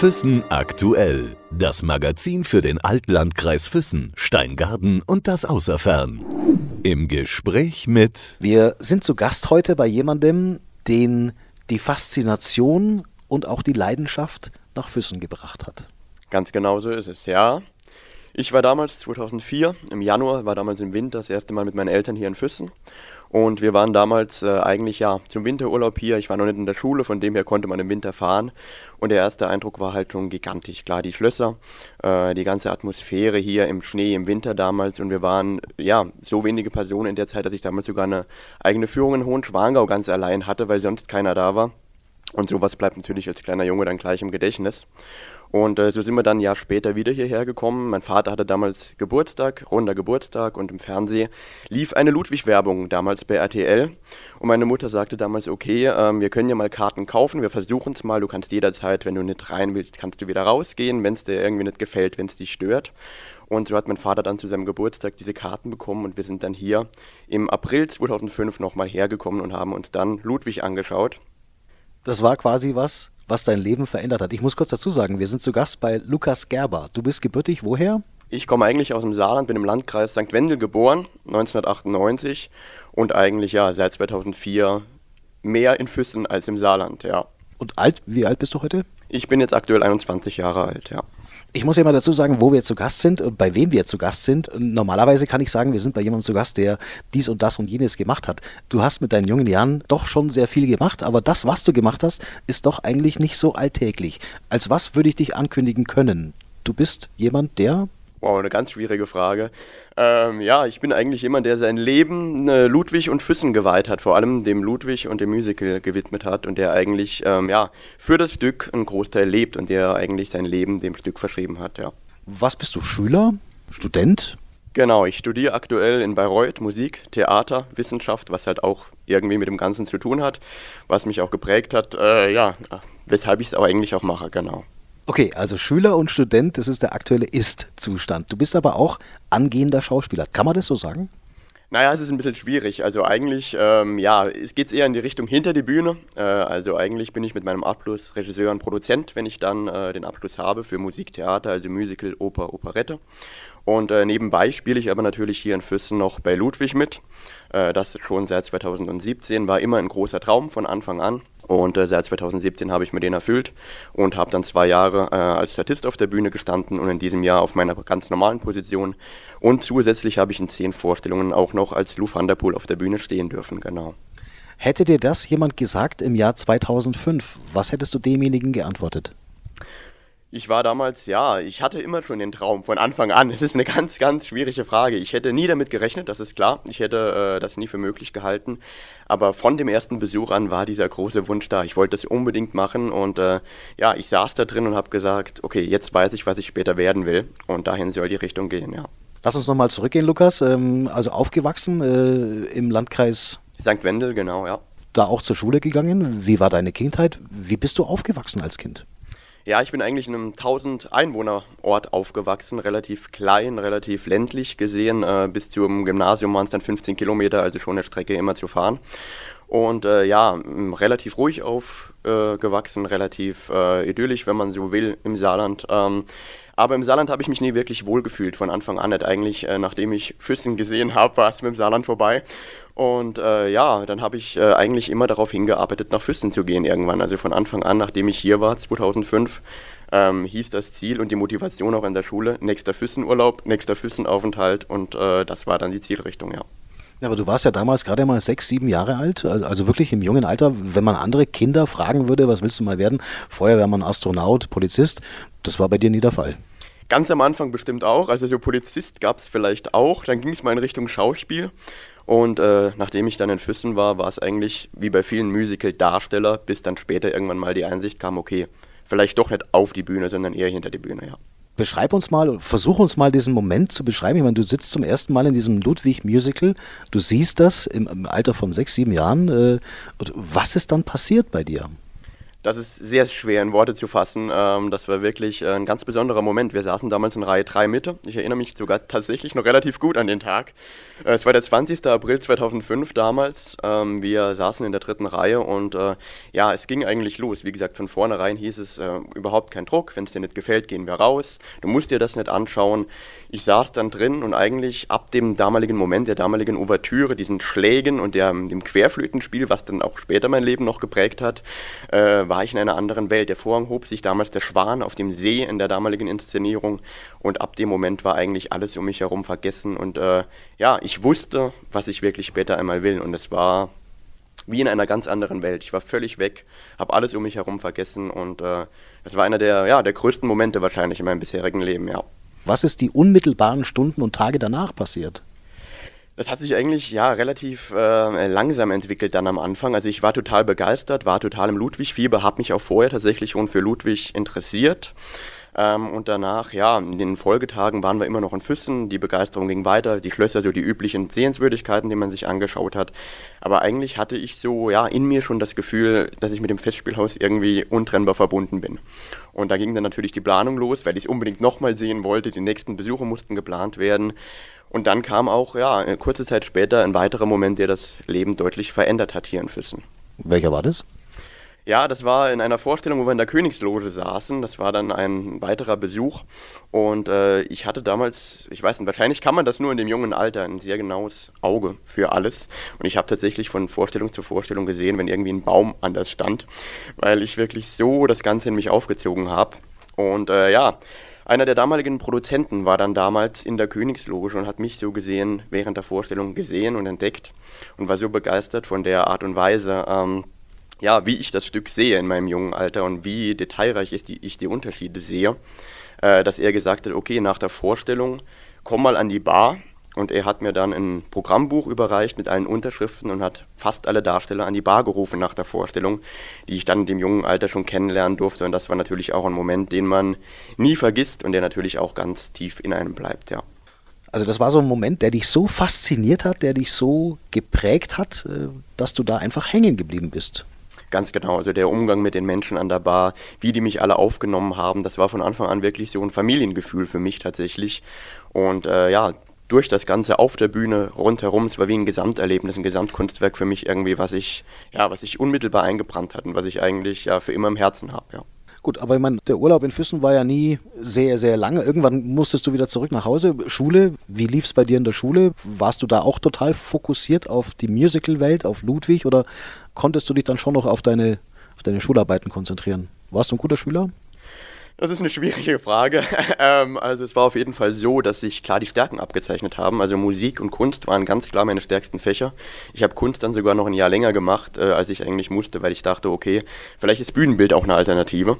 Füssen aktuell. Das Magazin für den Altlandkreis Füssen, Steingarten und das Außerfern. Im Gespräch mit. Wir sind zu Gast heute bei jemandem, den die Faszination und auch die Leidenschaft nach Füssen gebracht hat. Ganz genau so ist es, ja. Ich war damals 2004, im Januar, war damals im Winter das erste Mal mit meinen Eltern hier in Füssen. Und wir waren damals äh, eigentlich ja zum Winterurlaub hier. Ich war noch nicht in der Schule, von dem her konnte man im Winter fahren. Und der erste Eindruck war halt schon gigantisch. Klar, die Schlösser, äh, die ganze Atmosphäre hier im Schnee im Winter damals. Und wir waren ja so wenige Personen in der Zeit, dass ich damals sogar eine eigene Führung in Hohenschwangau ganz allein hatte, weil sonst keiner da war. Und sowas bleibt natürlich als kleiner Junge dann gleich im Gedächtnis. Und äh, so sind wir dann ein Jahr später wieder hierher gekommen. Mein Vater hatte damals Geburtstag, runder Geburtstag und im Fernsehen lief eine Ludwig-Werbung damals bei RTL. Und meine Mutter sagte damals, okay, ähm, wir können ja mal Karten kaufen, wir versuchen es mal, du kannst jederzeit, wenn du nicht rein willst, kannst du wieder rausgehen, wenn es dir irgendwie nicht gefällt, wenn es dich stört. Und so hat mein Vater dann zu seinem Geburtstag diese Karten bekommen und wir sind dann hier im April 2005 nochmal hergekommen und haben uns dann Ludwig angeschaut. Das war quasi was, was dein Leben verändert hat. Ich muss kurz dazu sagen, wir sind zu Gast bei Lukas Gerber. Du bist gebürtig woher? Ich komme eigentlich aus dem Saarland, bin im Landkreis St. Wendel geboren, 1998 und eigentlich ja seit 2004 mehr in Füssen als im Saarland, ja. Und alt, wie alt bist du heute? Ich bin jetzt aktuell 21 Jahre alt, ja. Ich muss ja mal dazu sagen, wo wir zu Gast sind und bei wem wir zu Gast sind. Normalerweise kann ich sagen, wir sind bei jemandem zu Gast, der dies und das und jenes gemacht hat. Du hast mit deinen jungen Jahren doch schon sehr viel gemacht, aber das, was du gemacht hast, ist doch eigentlich nicht so alltäglich. Als was würde ich dich ankündigen können? Du bist jemand, der Wow, eine ganz schwierige Frage. Ähm, ja, ich bin eigentlich jemand, der sein Leben äh, Ludwig und Füssen geweiht hat, vor allem dem Ludwig und dem Musical gewidmet hat und der eigentlich ähm, ja, für das Stück einen Großteil lebt und der eigentlich sein Leben dem Stück verschrieben hat, ja. Was bist du, Schüler? Student? Genau, ich studiere aktuell in Bayreuth Musik, Theater, Wissenschaft, was halt auch irgendwie mit dem Ganzen zu tun hat, was mich auch geprägt hat, äh, ja, weshalb ich es auch eigentlich auch mache, genau. Okay, also Schüler und Student, das ist der aktuelle Ist-Zustand. Du bist aber auch angehender Schauspieler. Kann man das so sagen? Naja, es ist ein bisschen schwierig. Also eigentlich, ähm, ja, es geht eher in die Richtung hinter die Bühne. Äh, also eigentlich bin ich mit meinem Abschluss Regisseur und Produzent, wenn ich dann äh, den Abschluss habe für Musik, Theater, also Musical, Oper, Operette. Und äh, nebenbei spiele ich aber natürlich hier in Füssen noch bei Ludwig mit. Äh, das schon seit 2017 war immer ein großer Traum von Anfang an. Und äh, seit 2017 habe ich mir den erfüllt und habe dann zwei Jahre äh, als Statist auf der Bühne gestanden und in diesem Jahr auf meiner ganz normalen Position. Und zusätzlich habe ich in zehn Vorstellungen auch noch als Lou van der Poel auf der Bühne stehen dürfen, genau. Hätte dir das jemand gesagt im Jahr 2005, was hättest du demjenigen geantwortet? Ich war damals, ja, ich hatte immer schon den Traum von Anfang an. Es ist eine ganz, ganz schwierige Frage. Ich hätte nie damit gerechnet, das ist klar. Ich hätte äh, das nie für möglich gehalten. Aber von dem ersten Besuch an war dieser große Wunsch da. Ich wollte das unbedingt machen und äh, ja, ich saß da drin und habe gesagt, okay, jetzt weiß ich, was ich später werden will. Und dahin soll die Richtung gehen, ja. Lass uns nochmal zurückgehen, Lukas. Ähm, also aufgewachsen äh, im Landkreis St. Wendel, genau, ja. Da auch zur Schule gegangen. Wie war deine Kindheit? Wie bist du aufgewachsen als Kind? Ja, ich bin eigentlich in einem 1000 Einwohner Ort aufgewachsen, relativ klein, relativ ländlich gesehen. Äh, bis zum Gymnasium waren es dann 15 Kilometer, also schon eine Strecke immer zu fahren. Und äh, ja, relativ ruhig aufgewachsen, äh, relativ idyllisch, wenn man so will, im Saarland. Ähm, aber im Saarland habe ich mich nie wirklich wohlgefühlt von Anfang an. Nicht eigentlich, äh, nachdem ich Füssen gesehen habe, war es mit dem Saarland vorbei. Und äh, ja, dann habe ich äh, eigentlich immer darauf hingearbeitet, nach Füssen zu gehen irgendwann. Also von Anfang an, nachdem ich hier war, 2005, ähm, hieß das Ziel und die Motivation auch in der Schule, nächster Füssenurlaub, nächster Füssenaufenthalt und äh, das war dann die Zielrichtung, ja. Ja, aber du warst ja damals gerade mal sechs, sieben Jahre alt, also wirklich im jungen Alter. Wenn man andere Kinder fragen würde, was willst du mal werden? Feuerwehrmann, Astronaut, Polizist, das war bei dir nie der Fall. Ganz am Anfang bestimmt auch. Also so Polizist gab es vielleicht auch. Dann ging es mal in Richtung Schauspiel. Und äh, nachdem ich dann in Füssen war, war es eigentlich wie bei vielen Musical-Darsteller, bis dann später irgendwann mal die Einsicht kam, okay, vielleicht doch nicht auf die Bühne, sondern eher hinter die Bühne, ja. Beschreib uns mal, versuch uns mal diesen Moment zu beschreiben. Ich meine, du sitzt zum ersten Mal in diesem Ludwig-Musical, du siehst das im, Alter von sechs, sieben Jahren. Äh, was ist dann passiert bei dir? Das ist sehr schwer in Worte zu fassen. Ähm, das war wirklich äh, ein ganz besonderer Moment. Wir saßen damals in Reihe 3 Mitte. Ich erinnere mich sogar tatsächlich noch relativ gut an den Tag. Äh, es war der 20. April 2005 damals. Ähm, wir saßen in der dritten Reihe und äh, ja, es ging eigentlich los. Wie gesagt, von vornherein hieß es äh, überhaupt kein Druck. Wenn es dir nicht gefällt, gehen wir raus. Du musst dir das nicht anschauen. Ich saß dann drin und eigentlich ab dem damaligen Moment, der damaligen Ouvertüre, diesen Schlägen und der, dem Querflötenspiel, was dann auch später mein Leben noch geprägt hat, äh, war ich in einer anderen Welt. Der Vorhang hob sich damals der Schwan auf dem See in der damaligen Inszenierung und ab dem Moment war eigentlich alles um mich herum vergessen und äh, ja, ich wusste, was ich wirklich später einmal will und es war wie in einer ganz anderen Welt. Ich war völlig weg, habe alles um mich herum vergessen und äh, das war einer der, ja, der größten Momente wahrscheinlich in meinem bisherigen Leben, ja. Was ist die unmittelbaren Stunden und Tage danach passiert? Das hat sich eigentlich ja relativ äh, langsam entwickelt dann am Anfang. Also ich war total begeistert, war total im Ludwig-Fieber, habe mich auch vorher tatsächlich schon für Ludwig interessiert. Ähm, und danach, ja, in den Folgetagen waren wir immer noch in Füssen. Die Begeisterung ging weiter. Die Schlösser, so die üblichen Sehenswürdigkeiten, die man sich angeschaut hat. Aber eigentlich hatte ich so, ja, in mir schon das Gefühl, dass ich mit dem Festspielhaus irgendwie untrennbar verbunden bin. Und da ging dann natürlich die Planung los, weil ich es unbedingt nochmal sehen wollte. Die nächsten Besuche mussten geplant werden. Und dann kam auch, ja, kurze Zeit später ein weiterer Moment, der das Leben deutlich verändert hat hier in Füssen. Welcher war das? Ja, das war in einer Vorstellung, wo wir in der Königsloge saßen. Das war dann ein weiterer Besuch. Und äh, ich hatte damals, ich weiß nicht, wahrscheinlich kann man das nur in dem jungen Alter, ein sehr genaues Auge für alles. Und ich habe tatsächlich von Vorstellung zu Vorstellung gesehen, wenn irgendwie ein Baum anders stand, weil ich wirklich so das Ganze in mich aufgezogen habe. Und äh, ja, einer der damaligen Produzenten war dann damals in der Königsloge und hat mich so gesehen, während der Vorstellung gesehen und entdeckt und war so begeistert von der Art und Weise, ähm, ja, wie ich das Stück sehe in meinem jungen Alter und wie detailreich ist die, ich die Unterschiede sehe, äh, dass er gesagt hat, okay, nach der Vorstellung komm mal an die Bar und er hat mir dann ein Programmbuch überreicht mit allen Unterschriften und hat fast alle Darsteller an die Bar gerufen nach der Vorstellung, die ich dann in dem jungen Alter schon kennenlernen durfte. Und das war natürlich auch ein Moment, den man nie vergisst und der natürlich auch ganz tief in einem bleibt, ja. Also das war so ein Moment, der dich so fasziniert hat, der dich so geprägt hat, äh, dass du da einfach hängen geblieben bist. Ganz genau, also der Umgang mit den Menschen an der Bar, wie die mich alle aufgenommen haben, das war von Anfang an wirklich so ein Familiengefühl für mich tatsächlich. Und äh, ja, durch das Ganze auf der Bühne rundherum. Es war wie ein Gesamterlebnis, ein Gesamtkunstwerk für mich irgendwie, was ich, ja, was ich unmittelbar eingebrannt hat und was ich eigentlich ja für immer im Herzen habe, ja. Gut, aber ich meine, der Urlaub in Füssen war ja nie sehr, sehr lange. Irgendwann musstest du wieder zurück nach Hause. Schule, wie lief es bei dir in der Schule? Warst du da auch total fokussiert auf die Musical-Welt, auf Ludwig oder konntest du dich dann schon noch auf deine, auf deine Schularbeiten konzentrieren? Warst du ein guter Schüler? Das ist eine schwierige Frage. ähm, also es war auf jeden Fall so, dass sich klar die Stärken abgezeichnet haben. Also Musik und Kunst waren ganz klar meine stärksten Fächer. Ich habe Kunst dann sogar noch ein Jahr länger gemacht, äh, als ich eigentlich musste, weil ich dachte, okay, vielleicht ist Bühnenbild auch eine Alternative.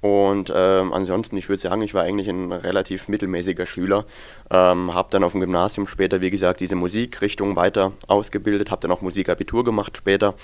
Und ähm, ansonsten, ich würde sagen, ich war eigentlich ein relativ mittelmäßiger Schüler. Ähm, habe dann auf dem Gymnasium später, wie gesagt, diese Musikrichtung weiter ausgebildet, habe dann auch Musikabitur gemacht später.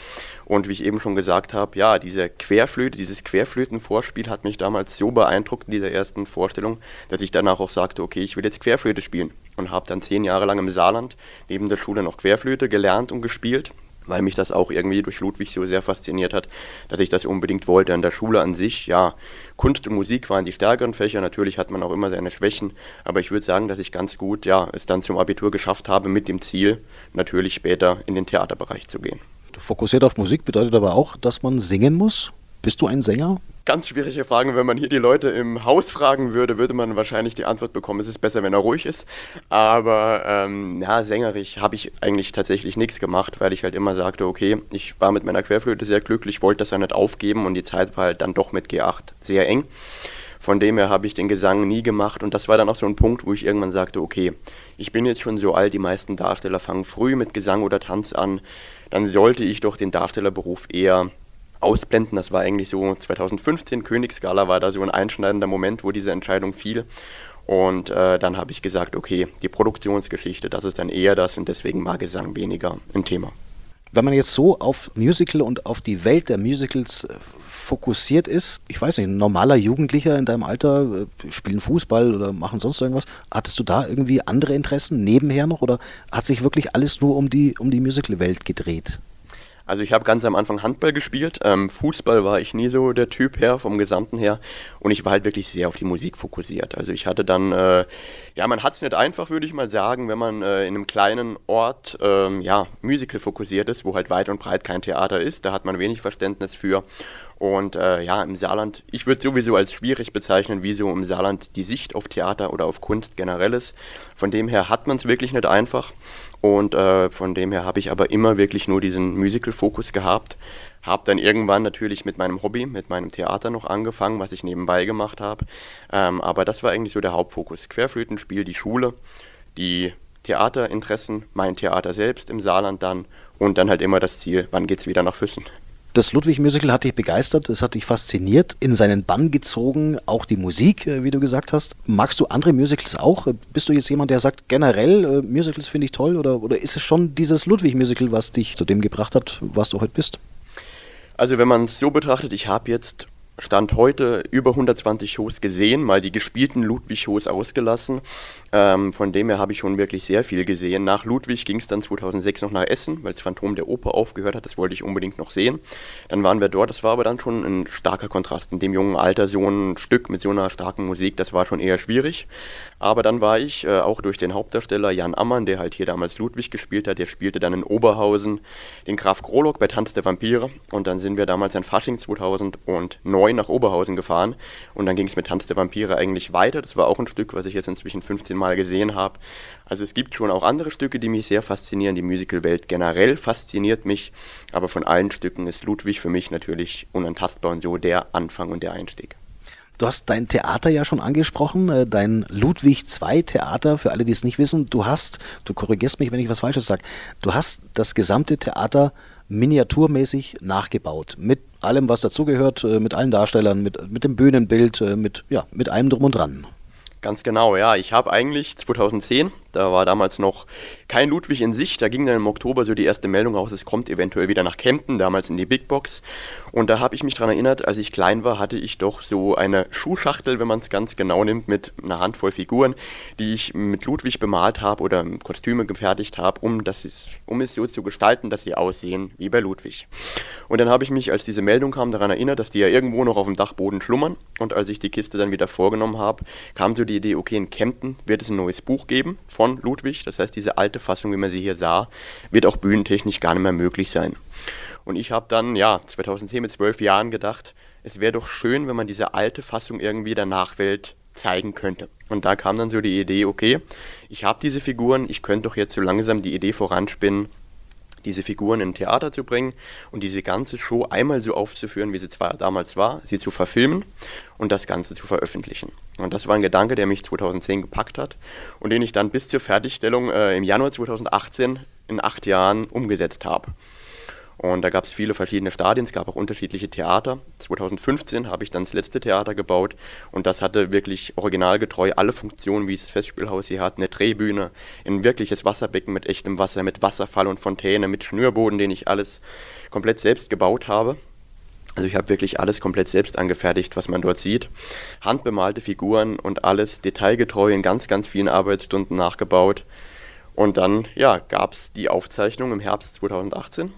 Und wie ich eben schon gesagt habe, ja, diese Querflöte, dieses Querflötenvorspiel hat mich damals so beeindruckt in dieser ersten Vorstellung, dass ich danach auch sagte, okay, ich will jetzt Querflöte spielen. Und habe dann zehn Jahre lang im Saarland neben der Schule noch Querflöte gelernt und gespielt weil mich das auch irgendwie durch Ludwig so sehr fasziniert hat, dass ich das unbedingt wollte. An der Schule an sich, ja, Kunst und Musik waren die stärkeren Fächer. Natürlich hat man auch immer seine Schwächen, aber ich würde sagen, dass ich ganz gut, ja, es dann zum Abitur geschafft habe mit dem Ziel, natürlich später in den Theaterbereich zu gehen. Fokussiert auf Musik bedeutet aber auch, dass man singen muss. Bist du ein Sänger? Ganz schwierige Fragen. Wenn man hier die Leute im Haus fragen würde, würde man wahrscheinlich die Antwort bekommen, es ist besser, wenn er ruhig ist. Aber ähm, ja, sängerisch habe ich eigentlich tatsächlich nichts gemacht, weil ich halt immer sagte, okay, ich war mit meiner Querflöte sehr glücklich, wollte das ja nicht aufgeben und die Zeit war halt dann doch mit G8 sehr eng. Von dem her habe ich den Gesang nie gemacht und das war dann auch so ein Punkt, wo ich irgendwann sagte, okay, ich bin jetzt schon so alt, die meisten Darsteller fangen früh mit Gesang oder Tanz an, dann sollte ich doch den Darstellerberuf eher ausblenden. Das war eigentlich so 2015, Königsgala war da so ein einschneidender Moment, wo diese Entscheidung fiel. Und äh, dann habe ich gesagt, okay, die Produktionsgeschichte, das ist dann eher das und deswegen war Gesang weniger ein Thema. Wenn man jetzt so auf Musical und auf die Welt der Musicals äh, fokussiert ist, ich weiß nicht, ein normaler Jugendlicher in deinem Alter äh, spielen Fußball oder machen sonst irgendwas, hattest du da irgendwie andere Interessen nebenher noch oder hat sich wirklich alles nur um die, um die Musical-Welt gedreht? Also ich habe ganz am Anfang Handball gespielt. Ähm, Fußball war ich nie so der Typ her, vom Gesamten her. Und ich war halt wirklich sehr auf die Musik fokussiert. Also ich hatte dann, äh, ja, man hat es nicht einfach, würde ich mal sagen, wenn man äh, in einem kleinen Ort, ähm, ja, Musical fokussiert ist, wo halt weit und breit kein Theater ist. Da hat man wenig Verständnis für. Und äh, ja, im Saarland, ich würde sowieso als schwierig bezeichnen, wie so im Saarland die Sicht auf Theater oder auf Kunst generell ist. Von dem her hat man es wirklich nicht einfach. Und äh, von dem her habe ich aber immer wirklich nur diesen Musical-Fokus gehabt. Habe dann irgendwann natürlich mit meinem Hobby, mit meinem Theater noch angefangen, was ich nebenbei gemacht habe. Ähm, aber das war eigentlich so der Hauptfokus. Querflötenspiel, die Schule, die Theaterinteressen, mein Theater selbst im Saarland dann und dann halt immer das Ziel, wann geht es wieder nach Füssen. Das Ludwig-Musical hat dich begeistert, es hat dich fasziniert, in seinen Bann gezogen, auch die Musik, äh, wie du gesagt hast. Magst du andere Musicals auch? Bist du jetzt jemand, der sagt, generell, äh, Musicals finde ich toll oder, oder ist es schon dieses Ludwig-Musical, was dich zu dem gebracht hat, was du heute bist? Also wenn man es so betrachtet, ich habe jetzt Stand heute über 120 Shows gesehen, mal die gespielten Ludwig-Shows ausgelassen. Ähm, von dem her habe ich schon wirklich sehr viel gesehen. Nach Ludwig ging es dann 2006 noch nach Essen, weil das Phantom der Oper aufgehört hat. Das wollte ich unbedingt noch sehen. Dann waren wir dort. Das war aber dann schon ein starker Kontrast. In dem jungen Alter so ein Stück mit so einer starken Musik, das war schon eher schwierig. Aber dann war ich äh, auch durch den Hauptdarsteller Jan Ammann, der halt hier damals Ludwig gespielt hat. Der spielte dann in Oberhausen den Graf Krolok bei Tanz der Vampire. Und dann sind wir damals an Fasching 2009 nach Oberhausen gefahren. Und dann ging es mit Tanz der Vampire eigentlich weiter. Das war auch ein Stück, was ich jetzt inzwischen 15 Mal mal gesehen habe. Also es gibt schon auch andere Stücke, die mich sehr faszinieren. Die Musicalwelt generell fasziniert mich, aber von allen Stücken ist Ludwig für mich natürlich unantastbar und so der Anfang und der Einstieg. Du hast dein Theater ja schon angesprochen, äh, dein Ludwig II Theater, für alle, die es nicht wissen. Du hast, du korrigierst mich, wenn ich was Falsches sage, du hast das gesamte Theater miniaturmäßig nachgebaut. Mit allem, was dazugehört, äh, mit allen Darstellern, mit, mit dem Bühnenbild, äh, mit, ja, mit allem drum und dran. Ganz genau, ja. Ich habe eigentlich 2010 da war damals noch kein Ludwig in Sicht. Da ging dann im Oktober so die erste Meldung raus, es kommt eventuell wieder nach Kempten, damals in die Big Box. Und da habe ich mich daran erinnert, als ich klein war, hatte ich doch so eine Schuhschachtel, wenn man es ganz genau nimmt, mit einer Handvoll Figuren, die ich mit Ludwig bemalt habe oder Kostüme gefertigt habe, um, um es so zu gestalten, dass sie aussehen wie bei Ludwig. Und dann habe ich mich, als diese Meldung kam, daran erinnert, dass die ja irgendwo noch auf dem Dachboden schlummern. Und als ich die Kiste dann wieder vorgenommen habe, kam so die Idee, okay, in Kempten wird es ein neues Buch geben von von Ludwig. Das heißt, diese alte Fassung, wie man sie hier sah, wird auch bühnentechnisch gar nicht mehr möglich sein. Und ich habe dann, ja, 2010 mit zwölf Jahren gedacht, es wäre doch schön, wenn man diese alte Fassung irgendwie der Nachwelt zeigen könnte. Und da kam dann so die Idee, okay, ich habe diese Figuren, ich könnte doch jetzt so langsam die Idee voranspinnen, diese Figuren in Theater zu bringen und diese ganze Show einmal so aufzuführen, wie sie zwar damals war, sie zu verfilmen und das Ganze zu veröffentlichen. Und das war ein Gedanke, der mich 2010 gepackt hat und den ich dann bis zur Fertigstellung äh, im Januar 2018 in acht Jahren umgesetzt habe. Und da gab es viele verschiedene Stadien, es gab auch unterschiedliche Theater. 2015 habe ich dann das letzte Theater gebaut und das hatte wirklich originalgetreu alle Funktionen, wie es das Festspielhaus hier hat. Eine Drehbühne, ein wirkliches Wasserbecken mit echtem Wasser, mit Wasserfall und Fontäne, mit Schnürboden, den ich alles komplett selbst gebaut habe. Also ich habe wirklich alles komplett selbst angefertigt, was man dort sieht. Handbemalte Figuren und alles detailgetreu in ganz, ganz vielen Arbeitsstunden nachgebaut. Und dann, ja, gab es die Aufzeichnung im Herbst 2018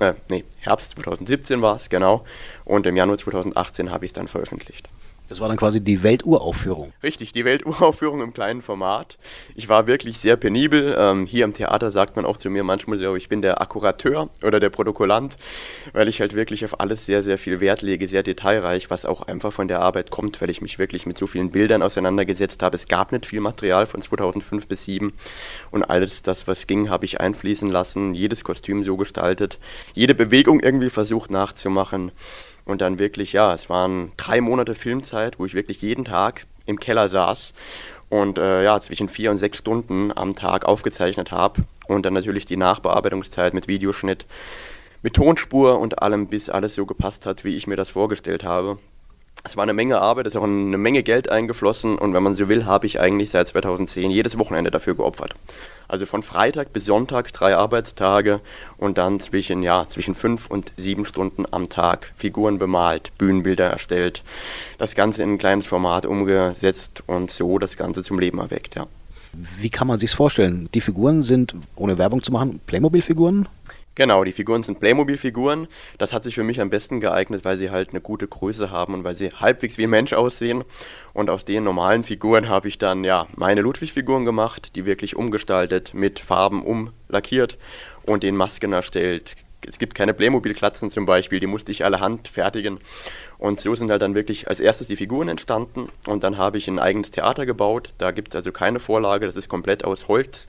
äh, nee, Herbst 2017 war es, genau. Und im Januar 2018 habe ich es dann veröffentlicht. Das war dann quasi die Welturaufführung. Richtig, die Welturaufführung im kleinen Format. Ich war wirklich sehr penibel. Ähm, hier im Theater sagt man auch zu mir manchmal so, ich bin der Akkurateur oder der Protokollant, weil ich halt wirklich auf alles sehr, sehr viel Wert lege, sehr detailreich, was auch einfach von der Arbeit kommt, weil ich mich wirklich mit so vielen Bildern auseinandergesetzt habe. Es gab nicht viel Material von 2005 bis 2007 und alles das, was ging, habe ich einfließen lassen, jedes Kostüm so gestaltet, jede Bewegung irgendwie versucht nachzumachen. Und dann wirklich, ja, es waren drei Monate Filmzeit, wo ich wirklich jeden Tag im Keller saß und äh, ja, zwischen vier und sechs Stunden am Tag aufgezeichnet habe. Und dann natürlich die Nachbearbeitungszeit mit Videoschnitt, mit Tonspur und allem, bis alles so gepasst hat, wie ich mir das vorgestellt habe es war eine Menge Arbeit, es ist auch eine Menge Geld eingeflossen und wenn man so will, habe ich eigentlich seit 2010 jedes Wochenende dafür geopfert. Also von Freitag bis Sonntag drei Arbeitstage und dann zwischen, ja, zwischen fünf und sieben Stunden am Tag Figuren bemalt, Bühnenbilder erstellt, das Ganze in ein kleines Format umgesetzt und so das Ganze zum Leben erweckt, ja. Wie kann man sich vorstellen? Die Figuren sind, ohne Werbung zu machen, Playmobil-Figuren? Genau, die Figuren sind Playmobil-Figuren. Das hat sich für mich am besten geeignet, weil sie halt eine gute Größe haben und weil sie halbwegs wie ein Mensch aussehen. Und aus den normalen Figuren habe ich dann ja meine Ludwig-Figuren gemacht, die wirklich umgestaltet, mit Farben umlackiert und den Masken erstellt. Es gibt keine Playmobil-Klatzen zum Beispiel, die musste ich alle Hand fertigen. Und so sind halt dann wirklich als erstes die Figuren entstanden. Und dann habe ich ein eigenes Theater gebaut. Da gibt es also keine Vorlage, das ist komplett aus Holz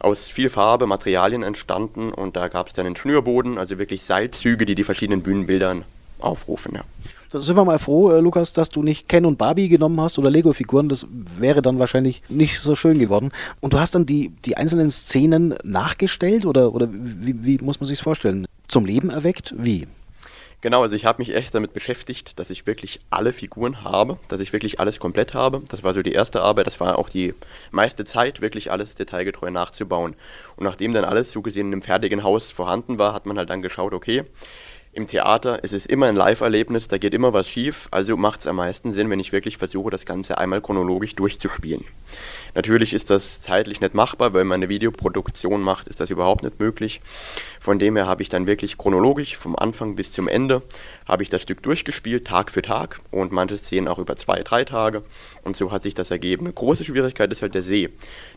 aus viel Farbe, Materialien entstanden und da gab es dann einen Schnürboden, also wirklich Seilzüge, die die verschiedenen Bühnenbildern aufrufen. Ja. Da sind wir mal froh, äh, Lukas, dass du nicht Ken und Barbie genommen hast oder Lego-Figuren. Das wäre dann wahrscheinlich nicht so schön geworden. Und du hast dann die, die einzelnen Szenen nachgestellt oder, oder wie, wie muss man sich vorstellen? Zum Leben erweckt? Wie? Genau, also ich habe mich echt damit beschäftigt, dass ich wirklich alle Figuren habe, dass ich wirklich alles komplett habe. Das war so die erste Arbeit, das war auch die meiste Zeit, wirklich alles detailgetreu nachzubauen. Und nachdem dann alles so gesehen in einem fertigen Haus vorhanden war, hat man halt dann geschaut, okay, im Theater ist es immer ein Live-Erlebnis, da geht immer was schief, also macht es am meisten Sinn, wenn ich wirklich versuche, das Ganze einmal chronologisch durchzuspielen. Natürlich ist das zeitlich nicht machbar, weil man eine Videoproduktion macht, ist das überhaupt nicht möglich. Von dem her habe ich dann wirklich chronologisch vom Anfang bis zum Ende habe ich das Stück durchgespielt, Tag für Tag und manche Szenen auch über zwei, drei Tage. Und so hat sich das ergeben. Eine große Schwierigkeit ist halt der See.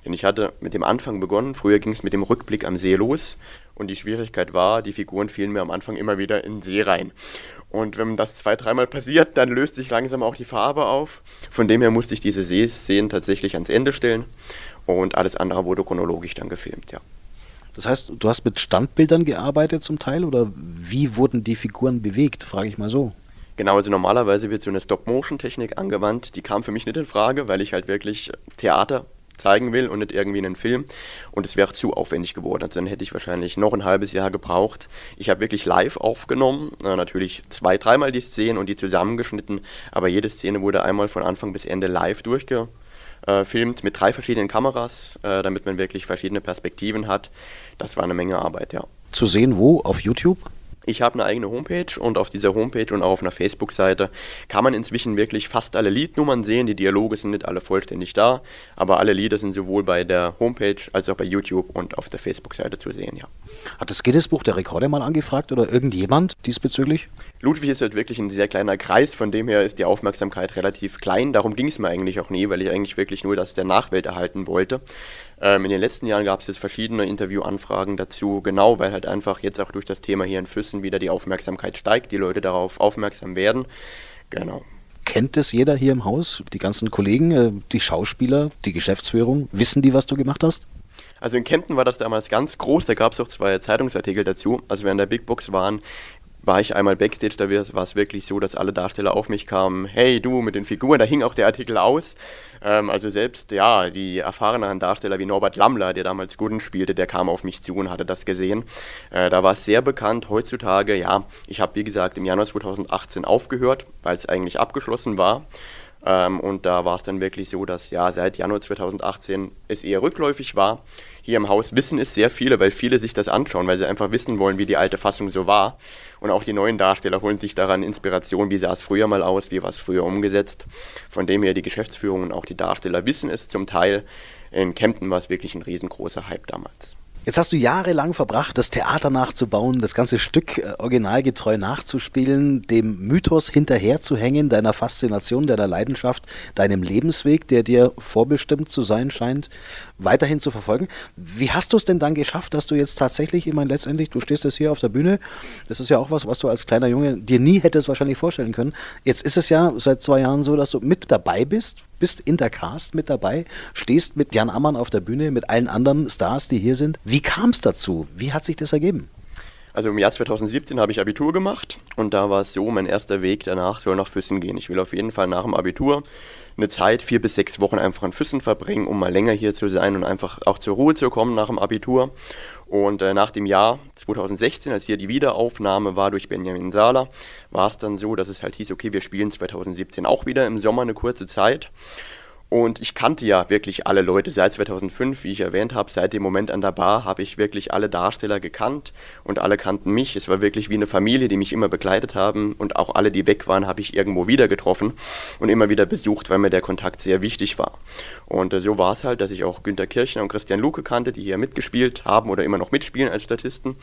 Denn ich hatte mit dem Anfang begonnen, früher ging es mit dem Rückblick am See los. Und die Schwierigkeit war, die Figuren fielen mir am Anfang immer wieder in den See rein. Und wenn das zwei, dreimal passiert, dann löst sich langsam auch die Farbe auf. Von dem her musste ich diese Seeszenen tatsächlich ans Ende stellen. Und alles andere wurde chronologisch dann gefilmt, ja. Das heißt, du hast mit Standbildern gearbeitet zum Teil oder wie wurden die Figuren bewegt, frage ich mal so. Genau, also normalerweise wird so eine Stop-Motion-Technik angewandt. Die kam für mich nicht in Frage, weil ich halt wirklich Theater zeigen will und nicht irgendwie einen Film. Und es wäre zu aufwendig geworden. Also dann hätte ich wahrscheinlich noch ein halbes Jahr gebraucht. Ich habe wirklich live aufgenommen, äh, natürlich zwei, dreimal die Szenen und die zusammengeschnitten, aber jede Szene wurde einmal von Anfang bis Ende live durchgefilmt mit drei verschiedenen Kameras, äh, damit man wirklich verschiedene Perspektiven hat. Das war eine Menge Arbeit, ja. Zu sehen wo? Auf YouTube? Ich habe eine eigene Homepage und auf dieser Homepage und auch auf einer Facebook-Seite kann man inzwischen wirklich fast alle Liednummern sehen. Die Dialoge sind nicht alle vollständig da, aber alle Lieder sind sowohl bei der Homepage als auch bei YouTube und auf der Facebook-Seite zu sehen, ja. Hat das Guinness-Buch der Rekorde mal angefragt oder irgendjemand diesbezüglich? Ludwig ist halt wirklich ein sehr kleiner Kreis, von dem her ist die Aufmerksamkeit relativ klein. Darum ging es mir eigentlich auch nie, weil ich eigentlich wirklich nur das der Nachwelt erhalten wollte. Ähm, in den letzten Jahren gab es jetzt verschiedene Interviewanfragen dazu, genau weil halt einfach jetzt auch durch das Thema hier in Füssen wieder die Aufmerksamkeit steigt, die Leute darauf aufmerksam werden. Genau. Kennt es jeder hier im Haus? Die ganzen Kollegen, äh, die Schauspieler, die Geschäftsführung? Wissen die, was du gemacht hast? Also in Kempten war das damals ganz groß, da gab es auch zwei Zeitungsartikel dazu. Also wir in der Big Box waren, war ich einmal Backstage, da war es wirklich so, dass alle Darsteller auf mich kamen, hey du mit den Figuren, da hing auch der Artikel aus. Ähm, also selbst, ja, die erfahreneren Darsteller wie Norbert Lammler, der damals Gooden spielte, der kam auf mich zu und hatte das gesehen. Äh, da war es sehr bekannt. Heutzutage, ja, ich habe wie gesagt im Januar 2018 aufgehört, weil es eigentlich abgeschlossen war. Ähm, und da war es dann wirklich so, dass ja seit Januar 2018 es eher rückläufig war. Hier im Haus wissen es sehr viele, weil viele sich das anschauen, weil sie einfach wissen wollen, wie die alte Fassung so war. Und auch die neuen Darsteller holen sich daran Inspiration, wie sah es früher mal aus, wie war es früher umgesetzt. Von dem her die Geschäftsführung und auch die Darsteller wissen es zum Teil. In Kempten war es wirklich ein riesengroßer Hype damals. Jetzt hast du jahrelang verbracht, das Theater nachzubauen, das ganze Stück äh, originalgetreu nachzuspielen, dem Mythos hinterherzuhängen, deiner Faszination, deiner Leidenschaft, deinem Lebensweg, der dir vorbestimmt zu sein scheint, weiterhin zu verfolgen. Wie hast du es denn dann geschafft, dass du jetzt tatsächlich, ich meine, letztendlich, du stehst jetzt hier auf der Bühne, das ist ja auch was, was du als kleiner Junge dir nie hättest wahrscheinlich vorstellen können. Jetzt ist es ja seit zwei Jahren so, dass du mit dabei bist, bist in der Cast mit dabei, stehst mit Jan Ammann auf der Bühne, mit allen anderen Stars, die hier sind. Wie kam es dazu? Wie hat sich das ergeben? Also im Jahr 2017 habe ich Abitur gemacht und da war es so, mein erster Weg danach soll nach Füssen gehen. Ich will auf jeden Fall nach dem Abitur eine Zeit, vier bis sechs Wochen einfach in Füssen verbringen, um mal länger hier zu sein und einfach auch zur Ruhe zu kommen nach dem Abitur. Und äh, nach dem Jahr 2016, als hier die Wiederaufnahme war durch Benjamin Sala, war es dann so, dass es halt hieß, okay, wir spielen 2017 auch wieder im Sommer eine kurze Zeit. Und ich kannte ja wirklich alle Leute seit 2005, wie ich erwähnt habe. Seit dem Moment an der Bar habe ich wirklich alle Darsteller gekannt und alle kannten mich. Es war wirklich wie eine Familie, die mich immer begleitet haben. Und auch alle, die weg waren, habe ich irgendwo wieder getroffen und immer wieder besucht, weil mir der Kontakt sehr wichtig war. Und äh, so war es halt, dass ich auch Günter Kirchner und Christian Luke kannte, die hier mitgespielt haben oder immer noch mitspielen als Statisten.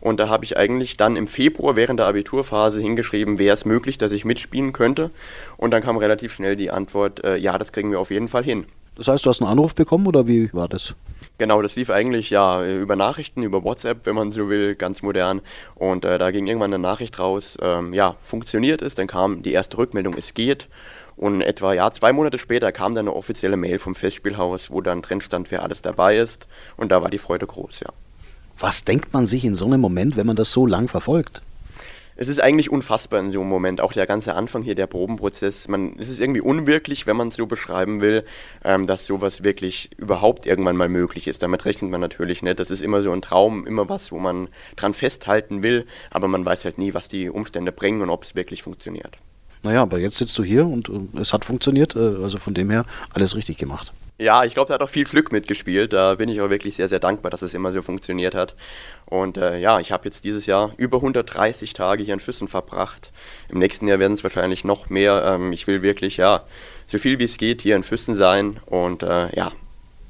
Und da habe ich eigentlich dann im Februar während der Abiturphase hingeschrieben, wäre es möglich, dass ich mitspielen könnte. Und dann kam relativ schnell die Antwort, äh, ja, das kriegen wir auf jeden jeden Fall hin. Das heißt, du hast einen Anruf bekommen oder wie war das? Genau, das lief eigentlich ja über Nachrichten, über WhatsApp, wenn man so will, ganz modern. Und äh, da ging irgendwann eine Nachricht raus, ähm, ja, funktioniert es. Dann kam die erste Rückmeldung, es geht. Und etwa ja, zwei Monate später kam dann eine offizielle Mail vom Festspielhaus, wo dann drin stand, wer alles dabei ist. Und da war die Freude groß, ja. Was denkt man sich in so einem Moment, wenn man das so lang verfolgt? es ist eigentlich unfassbar in so einem Moment, auch der ganze Anfang hier, der Probenprozess. Man, es ist irgendwie unwirklich, wenn man es so beschreiben will, ähm, dass sowas wirklich überhaupt irgendwann mal möglich ist. Damit rechnet man natürlich nicht. Das ist immer so ein Traum, immer was, wo man dran festhalten will, aber man weiß halt nie, was die Umstände bringen und ob es wirklich funktioniert. Naja, aber jetzt sitzt du hier und äh, es hat funktioniert, äh, also von dem her alles richtig gemacht. Ja, ich glaube, da hat auch viel Glück mitgespielt. Da bin ich auch wirklich sehr, sehr dankbar, dass es immer so funktioniert hat. Und äh, ja, ich habe jetzt dieses Jahr über 130 Tage hier in Füssen verbracht. Im nächsten Jahr werden es wahrscheinlich noch mehr. Ähm, ich will wirklich, ja, so viel wie es geht hier in Füssen sein. Und äh, ja,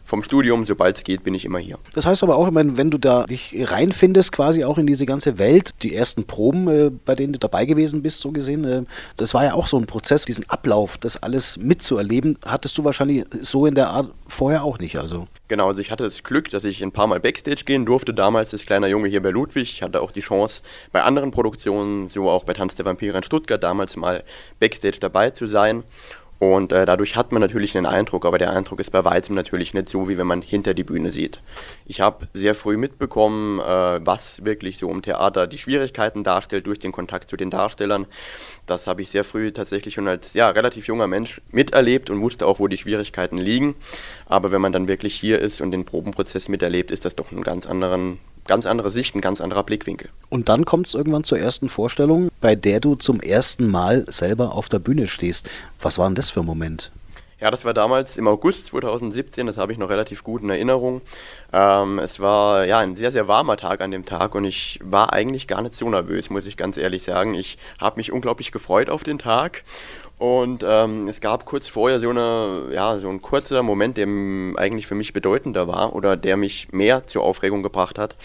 vom Studium, sobald es geht, bin ich immer hier. Das heißt aber auch, ich meine, wenn du da dich reinfindest, quasi auch in diese ganze Welt, die ersten Proben, äh, bei denen du dabei gewesen bist, so gesehen, äh, das war ja auch so ein Prozess, diesen Ablauf, das alles mitzuerleben, hattest du wahrscheinlich so in der Art vorher auch nicht, also. Genau, also ich hatte das Glück, dass ich ein paar Mal Backstage gehen durfte, damals als kleiner Junge hier bei Ludwig. Ich hatte auch die Chance, bei anderen Produktionen, so auch bei Tanz der Vampire in Stuttgart, damals mal Backstage dabei zu sein. Und äh, dadurch hat man natürlich einen Eindruck, aber der Eindruck ist bei weitem natürlich nicht so, wie wenn man hinter die Bühne sieht. Ich habe sehr früh mitbekommen, äh, was wirklich so im Theater die Schwierigkeiten darstellt durch den Kontakt zu den Darstellern. Das habe ich sehr früh tatsächlich schon als ja, relativ junger Mensch miterlebt und wusste auch, wo die Schwierigkeiten liegen. Aber wenn man dann wirklich hier ist und den Probenprozess miterlebt, ist das doch ein ganz anderen ganz andere Sicht, ein ganz anderer Blickwinkel. Und dann kommt es irgendwann zur ersten Vorstellung, bei der du zum ersten Mal selber auf der Bühne stehst. Was war denn das für ein Moment? Ja, das war damals im August 2017, das habe ich noch relativ gut in Erinnerung. Ähm, es war ja ein sehr, sehr warmer Tag an dem Tag und ich war eigentlich gar nicht so nervös, muss ich ganz ehrlich sagen. Ich habe mich unglaublich gefreut auf den Tag und ähm, es gab kurz vorher so, eine, ja, so ein kurzer Moment, der eigentlich für mich bedeutender war oder der mich mehr zur Aufregung gebracht hat.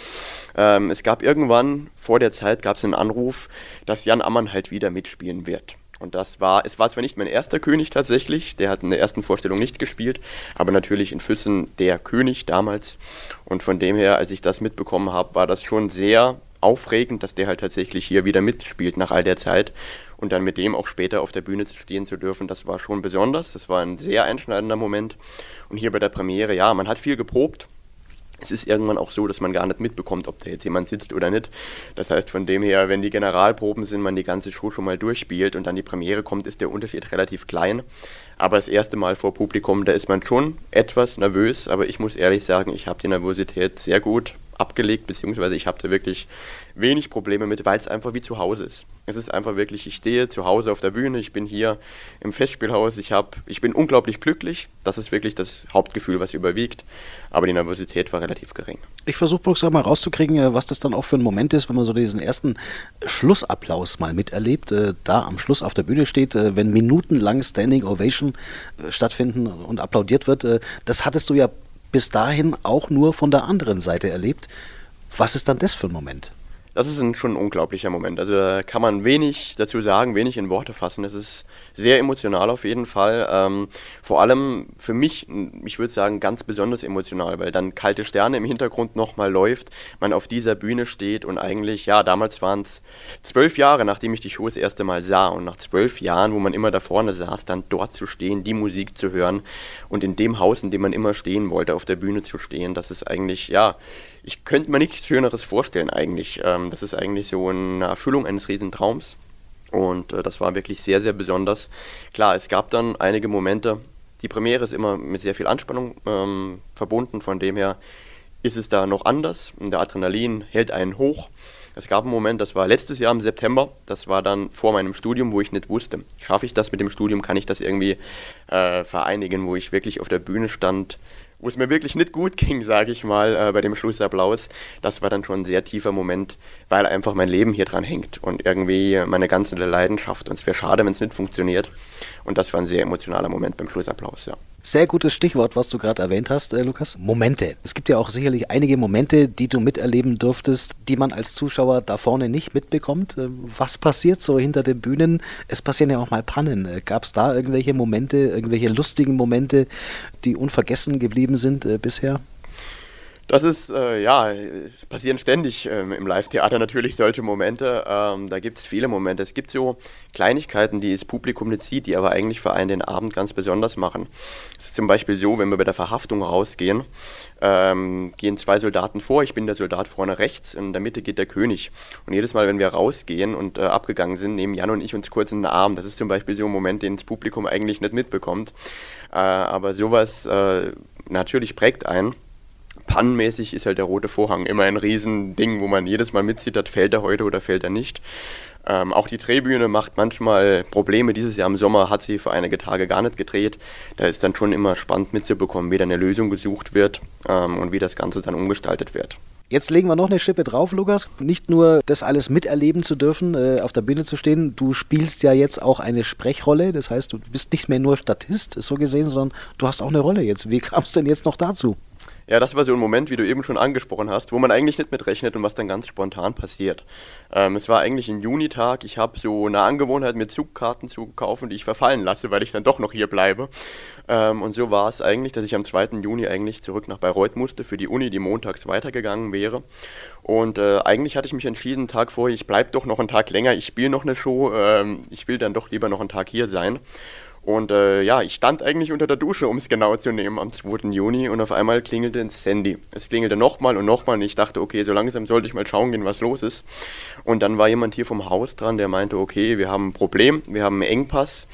Ähm, es gab irgendwann vor der Zeit gab es einen Anruf, dass Jan Ammann halt wieder mitspielen wird. Und das war, es war zwar nicht mein erster König tatsächlich, der hat in der ersten Vorstellung nicht gespielt, aber natürlich in Füssen der König damals. Und von dem her, als ich das mitbekommen habe, war das schon sehr aufregend, dass der halt tatsächlich hier wieder mitspielt nach all der Zeit und dann mit dem auch später auf der Bühne stehen zu dürfen, das war schon besonders. Das war ein sehr einschneidender Moment. Und hier bei der Premiere, ja, man hat viel geprobt. Es ist irgendwann auch so, dass man gar nicht mitbekommt, ob da jetzt jemand sitzt oder nicht. Das heißt, von dem her, wenn die Generalproben sind, man die ganze Show schon mal durchspielt und dann die Premiere kommt, ist der Unterschied relativ klein. Aber das erste Mal vor Publikum, da ist man schon etwas nervös, aber ich muss ehrlich sagen, ich habe die Nervosität sehr gut abgelegt, beziehungsweise ich habe da wirklich wenig Probleme mit, weil es einfach wie zu Hause ist. Es ist einfach wirklich, ich stehe zu Hause auf der Bühne, ich bin hier im Festspielhaus, ich, hab, ich bin unglaublich glücklich. Das ist wirklich das Hauptgefühl, was überwiegt. Aber die Nervosität war relativ gering. Ich versuche bloß mal rauszukriegen, äh, was das dann auch für ein Moment ist, wenn man so diesen ersten Schlussapplaus mal miterlebt, äh, da am Schluss auf der Bühne steht, äh, wenn minutenlang Standing Ovation stattfinden und applaudiert wird. Das hattest du ja bis dahin auch nur von der anderen Seite erlebt. Was ist dann das für ein Moment? Das ist ein, schon ein unglaublicher Moment. Also da kann man wenig dazu sagen, wenig in Worte fassen. Es ist sehr emotional auf jeden Fall. Ähm, vor allem für mich, ich würde sagen, ganz besonders emotional, weil dann kalte Sterne im Hintergrund nochmal läuft, man auf dieser Bühne steht und eigentlich, ja, damals waren es zwölf Jahre, nachdem ich die Show das erste Mal sah und nach zwölf Jahren, wo man immer da vorne saß, dann dort zu stehen, die Musik zu hören und in dem Haus, in dem man immer stehen wollte, auf der Bühne zu stehen, das ist eigentlich, ja, ich könnte mir nichts Schöneres vorstellen eigentlich. Ähm, das ist eigentlich so eine Erfüllung eines Riesentraums. Und äh, das war wirklich sehr, sehr besonders. Klar, es gab dann einige Momente. Die Premiere ist immer mit sehr viel Anspannung ähm, verbunden. Von dem her ist es da noch anders. Der Adrenalin hält einen hoch. Es gab einen Moment, das war letztes Jahr im September, das war dann vor meinem Studium, wo ich nicht wusste, schaffe ich das mit dem Studium, kann ich das irgendwie äh, vereinigen, wo ich wirklich auf der Bühne stand, wo es mir wirklich nicht gut ging, sage ich mal, äh, bei dem Schlussapplaus. Das war dann schon ein sehr tiefer Moment, weil einfach mein Leben hier dran hängt und irgendwie meine ganze Leidenschaft. Und es wäre schade, wenn es nicht funktioniert. Und das war ein sehr emotionaler Moment beim Schlussapplaus, ja. Sehr gutes Stichwort, was du gerade erwähnt hast, äh, Lukas. Momente. Es gibt ja auch sicherlich einige Momente, die du miterleben durftest, die man als Zuschauer da vorne nicht mitbekommt. Äh, was passiert so hinter den Bühnen? Es passieren ja auch mal Pannen. Äh, Gab es da irgendwelche Momente, irgendwelche lustigen Momente, die unvergessen geblieben sind äh, bisher? Das ist, äh, ja, es passieren ständig ähm, im Live-Theater natürlich solche Momente. Ähm, da gibt es viele Momente. Es gibt so Kleinigkeiten, die das Publikum nicht sieht, die aber eigentlich für einen den Abend ganz besonders machen. Es ist zum Beispiel so, wenn wir bei der Verhaftung rausgehen, ähm, gehen zwei Soldaten vor. Ich bin der Soldat vorne rechts, in der Mitte geht der König. Und jedes Mal, wenn wir rausgehen und äh, abgegangen sind, nehmen Jan und ich uns kurz in den Arm. Das ist zum Beispiel so ein Moment, den das Publikum eigentlich nicht mitbekommt. Äh, aber sowas äh, natürlich prägt einen pannenmäßig ist halt der rote Vorhang immer ein Riesending, wo man jedes Mal mitzittert, fällt er heute oder fällt er nicht. Ähm, auch die Drehbühne macht manchmal Probleme. Dieses Jahr im Sommer hat sie für einige Tage gar nicht gedreht. Da ist dann schon immer spannend mitzubekommen, wie da eine Lösung gesucht wird ähm, und wie das Ganze dann umgestaltet wird. Jetzt legen wir noch eine Schippe drauf, Lukas. Nicht nur das alles miterleben zu dürfen, äh, auf der Bühne zu stehen. Du spielst ja jetzt auch eine Sprechrolle. Das heißt, du bist nicht mehr nur Statist, so gesehen, sondern du hast auch eine Rolle jetzt. Wie kam es denn jetzt noch dazu? Ja, das war so ein Moment, wie du eben schon angesprochen hast, wo man eigentlich nicht mitrechnet und was dann ganz spontan passiert. Ähm, es war eigentlich ein Junitag. Ich habe so eine Angewohnheit, mir Zugkarten zu kaufen, die ich verfallen lasse, weil ich dann doch noch hier bleibe. Ähm, und so war es eigentlich, dass ich am 2. Juni eigentlich zurück nach Bayreuth musste für die Uni, die montags weitergegangen wäre. Und äh, eigentlich hatte ich mich entschieden, einen Tag vorher, ich bleibe doch noch einen Tag länger, ich spiele noch eine Show, ähm, ich will dann doch lieber noch einen Tag hier sein. Und äh, ja, ich stand eigentlich unter der Dusche, um es genau zu nehmen, am 2. Juni und auf einmal klingelte ins Handy. Es klingelte nochmal und nochmal und ich dachte, okay, so langsam sollte ich mal schauen gehen, was los ist. Und dann war jemand hier vom Haus dran, der meinte, okay, wir haben ein Problem, wir haben einen Engpass.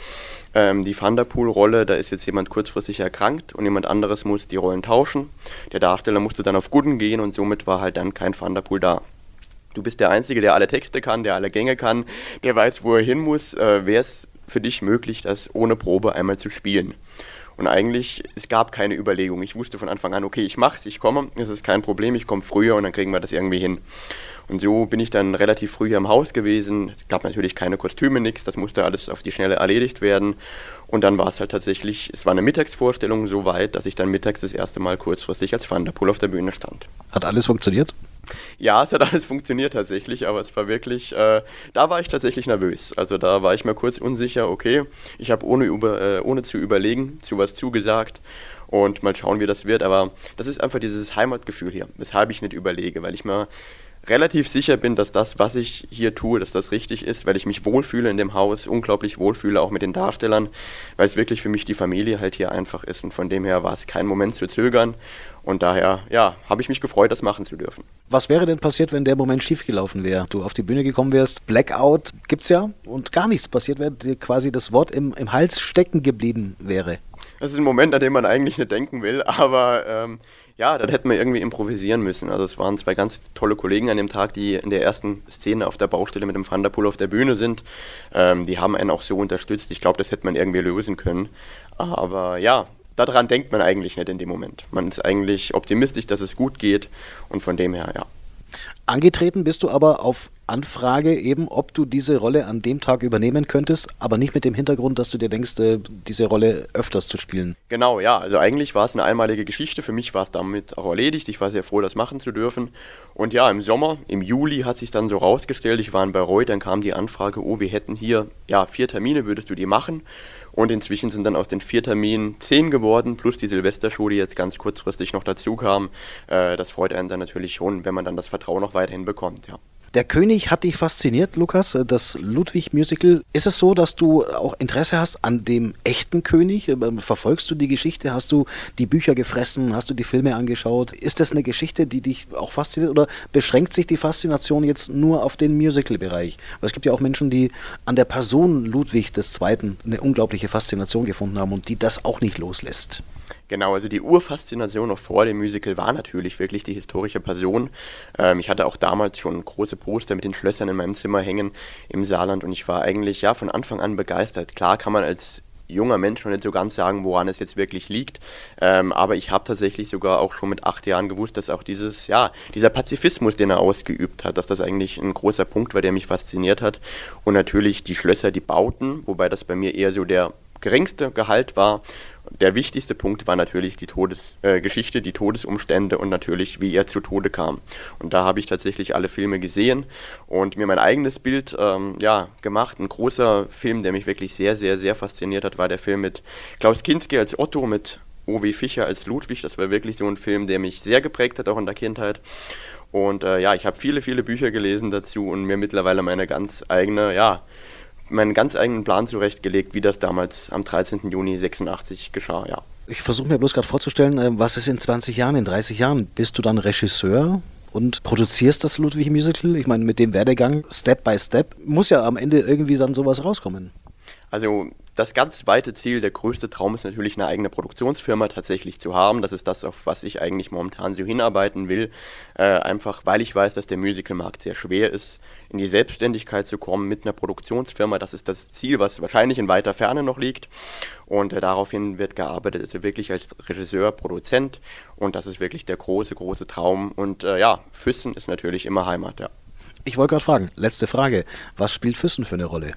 Ähm, die Thunderpool-Rolle, da ist jetzt jemand kurzfristig erkrankt und jemand anderes muss die Rollen tauschen. Der Darsteller musste dann auf Gooden gehen und somit war halt dann kein Thunderpool da. Du bist der Einzige, der alle Texte kann, der alle Gänge kann, der weiß, wo er hin muss. Äh, Wäre es für dich möglich, das ohne Probe einmal zu spielen. Und eigentlich, es gab keine Überlegung. Ich wusste von Anfang an, okay, ich mach's, ich komme, es ist kein Problem, ich komme früher und dann kriegen wir das irgendwie hin. Und so bin ich dann relativ früh hier im Haus gewesen. Es gab natürlich keine Kostüme, nichts, das musste alles auf die Schnelle erledigt werden. Und dann war es halt tatsächlich, es war eine Mittagsvorstellung so weit, dass ich dann mittags das erste Mal kurzfristig als Thunderpool auf der Bühne stand. Hat alles funktioniert? Ja, es hat alles funktioniert tatsächlich, aber es war wirklich, äh, da war ich tatsächlich nervös. Also da war ich mir kurz unsicher, okay, ich habe ohne, äh, ohne zu überlegen zu was zugesagt und mal schauen, wie das wird. Aber das ist einfach dieses Heimatgefühl hier, weshalb ich nicht überlege, weil ich mir relativ sicher bin, dass das, was ich hier tue, dass das richtig ist, weil ich mich wohlfühle in dem Haus, unglaublich wohlfühle, auch mit den Darstellern, weil es wirklich für mich die Familie halt hier einfach ist und von dem her war es kein Moment zu zögern und daher, ja, habe ich mich gefreut, das machen zu dürfen. Was wäre denn passiert, wenn der Moment schiefgelaufen wäre? Du auf die Bühne gekommen wärst, Blackout gibt's ja und gar nichts passiert wäre, dir quasi das Wort im, im Hals stecken geblieben wäre. Das ist ein Moment, an den man eigentlich nicht denken will, aber ähm, ja, das hätten wir irgendwie improvisieren müssen. Also es waren zwei ganz tolle Kollegen an dem Tag, die in der ersten Szene auf der Baustelle mit dem Thunderpool auf der Bühne sind. Ähm, die haben einen auch so unterstützt. Ich glaube, das hätte man irgendwie lösen können. Aber ja, daran denkt man eigentlich nicht in dem Moment. Man ist eigentlich optimistisch, dass es gut geht und von dem her, ja. Angetreten bist du aber auf Anfrage eben, ob du diese Rolle an dem Tag übernehmen könntest, aber nicht mit dem Hintergrund, dass du dir denkst, äh, diese Rolle öfters zu spielen. Genau, ja. Also eigentlich war es eine einmalige Geschichte. Für mich war es damit auch erledigt. Ich war sehr froh, das machen zu dürfen. Und ja, im Sommer, im Juli hat sich dann so rausgestellt, ich war in Bayreuth, dann kam die Anfrage, oh, wir hätten hier ja vier Termine, würdest du die machen? Und inzwischen sind dann aus den vier Terminen zehn geworden, plus die Silvestershow, die jetzt ganz kurzfristig noch dazu kam. Äh, das freut einen dann natürlich schon, wenn man dann das Vertrauen noch weiterhin bekommt, ja. Der König hat dich fasziniert, Lukas, äh, das Ludwig-Musical. Ist es so, dass du auch Interesse hast an dem echten König? Ähm, verfolgst du die Geschichte? Hast du die Bücher gefressen? Hast du die Filme angeschaut? Ist das eine Geschichte, die dich auch fasziniert oder beschränkt sich die Faszination jetzt nur auf den Musical-Bereich? Weil es gibt ja auch Menschen, die an der Person Ludwig II. eine unglaubliche Faszination gefunden haben und die das auch nicht loslässt. Genau, also die Urfaszination noch vor dem Musical war natürlich wirklich die historische Person. Ähm, ich hatte auch damals schon große Poster mit den Schlössern in meinem Zimmer hängen im Saarland und ich war eigentlich ja von Anfang an begeistert. Klar kann man als junger Mensch noch nicht so ganz sagen, woran es jetzt wirklich liegt. Ähm, aber ich habe tatsächlich sogar auch schon mit acht Jahren gewusst, dass auch dieses, ja, dieser Pazifismus, den er ausgeübt hat, dass das eigentlich ein großer Punkt war, der mich fasziniert hat. Und natürlich die Schlösser, die Bauten, wobei das bei mir eher so der geringste Gehalt war. Der wichtigste Punkt war natürlich die Todesgeschichte, äh, die Todesumstände und natürlich, wie er zu Tode kam. Und da habe ich tatsächlich alle Filme gesehen und mir mein eigenes Bild ähm, ja, gemacht. Ein großer Film, der mich wirklich sehr, sehr, sehr fasziniert hat, war der Film mit Klaus Kinski als Otto, mit O.W. Fischer als Ludwig. Das war wirklich so ein Film, der mich sehr geprägt hat, auch in der Kindheit. Und äh, ja, ich habe viele, viele Bücher gelesen dazu und mir mittlerweile meine ganz eigene, ja, meinen ganz eigenen Plan zurechtgelegt, wie das damals am 13. Juni 86 geschah, ja. Ich versuche mir bloß gerade vorzustellen, äh, was ist in 20 Jahren, in 30 Jahren? Bist du dann Regisseur und produzierst das Ludwig Musical? Ich meine, mit dem Werdegang, Step by Step, muss ja am Ende irgendwie dann sowas rauskommen. Also das ganz weite Ziel, der größte Traum ist natürlich eine eigene Produktionsfirma tatsächlich zu haben. Das ist das, auf was ich eigentlich momentan so hinarbeiten will. Äh, einfach weil ich weiß, dass der Musicalmarkt sehr schwer ist, in die Selbstständigkeit zu kommen mit einer Produktionsfirma. Das ist das Ziel, was wahrscheinlich in weiter Ferne noch liegt. Und äh, daraufhin wird gearbeitet, also wirklich als Regisseur, Produzent. Und das ist wirklich der große, große Traum. Und äh, ja, Füssen ist natürlich immer Heimat, ja. Ich wollte gerade fragen, letzte Frage. Was spielt Füssen für eine Rolle?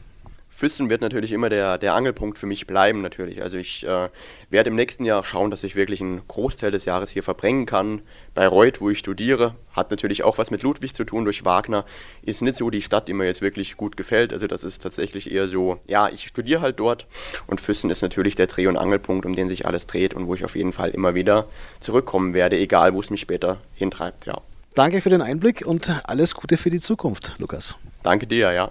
Füssen wird natürlich immer der, der Angelpunkt für mich bleiben, natürlich. Also ich äh, werde im nächsten Jahr schauen, dass ich wirklich einen Großteil des Jahres hier verbringen kann. Bayreuth, wo ich studiere, hat natürlich auch was mit Ludwig zu tun durch Wagner. Ist nicht so die Stadt, die mir jetzt wirklich gut gefällt. Also das ist tatsächlich eher so, ja, ich studiere halt dort und Füssen ist natürlich der Dreh- und Angelpunkt, um den sich alles dreht und wo ich auf jeden Fall immer wieder zurückkommen werde, egal wo es mich später hintreibt, ja. Danke für den Einblick und alles Gute für die Zukunft, Lukas. Danke dir, ja.